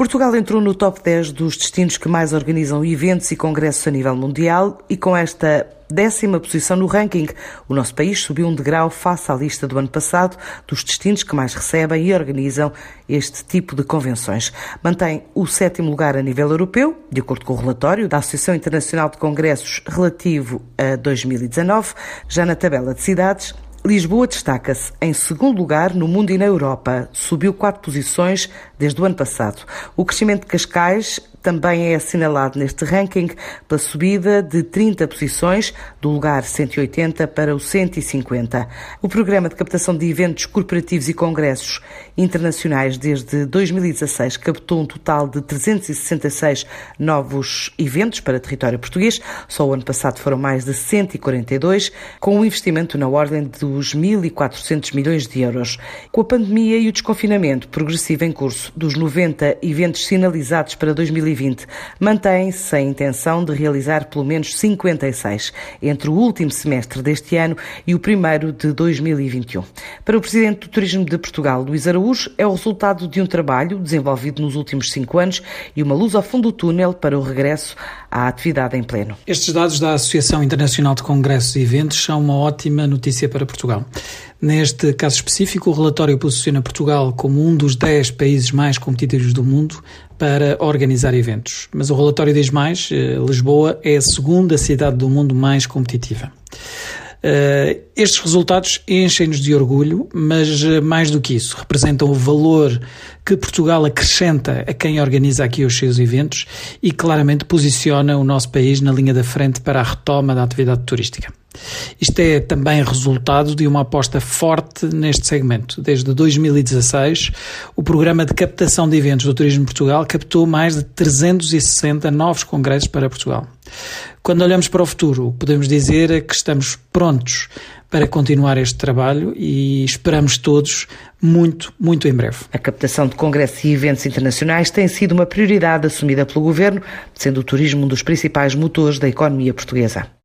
Portugal entrou no top 10 dos destinos que mais organizam eventos e congressos a nível mundial e com esta décima posição no ranking. O nosso país subiu um degrau face à lista do ano passado dos destinos que mais recebem e organizam este tipo de convenções. Mantém o sétimo lugar a nível europeu, de acordo com o relatório da Associação Internacional de Congressos relativo a 2019. Já na tabela de cidades, Lisboa destaca-se em segundo lugar no mundo e na Europa. Subiu quatro posições desde o ano passado. O crescimento de Cascais também é assinalado neste ranking pela subida de 30 posições, do lugar 180 para o 150. O programa de captação de eventos corporativos e congressos internacionais desde 2016 captou um total de 366 novos eventos para território português. Só o ano passado foram mais de 142, com um investimento na ordem dos 1.400 milhões de euros. Com a pandemia e o desconfinamento progressivo em curso dos 90 eventos sinalizados para 2020, 2020. Mantém-se a intenção de realizar pelo menos 56 entre o último semestre deste ano e o primeiro de 2021. Para o Presidente do Turismo de Portugal, Luís Araújo, é o resultado de um trabalho desenvolvido nos últimos cinco anos e uma luz ao fundo do túnel para o regresso à atividade em pleno. Estes dados da Associação Internacional de Congressos e Eventos são uma ótima notícia para Portugal. Neste caso específico, o relatório posiciona Portugal como um dos 10 países mais competitivos do mundo para organizar eventos. Mas o relatório diz mais: eh, Lisboa é a segunda cidade do mundo mais competitiva. Uh, estes resultados enchem-nos de orgulho, mas uh, mais do que isso, representam o valor que Portugal acrescenta a quem organiza aqui os seus eventos e claramente posiciona o nosso país na linha da frente para a retoma da atividade turística. Isto é também resultado de uma aposta forte neste segmento. Desde 2016, o programa de captação de eventos do Turismo Portugal captou mais de 360 novos congressos para Portugal. Quando olhamos para o futuro, o que podemos dizer é que estamos prontos para continuar este trabalho e esperamos todos muito, muito em breve. A captação de congressos e eventos internacionais tem sido uma prioridade assumida pelo Governo, sendo o turismo um dos principais motores da economia portuguesa.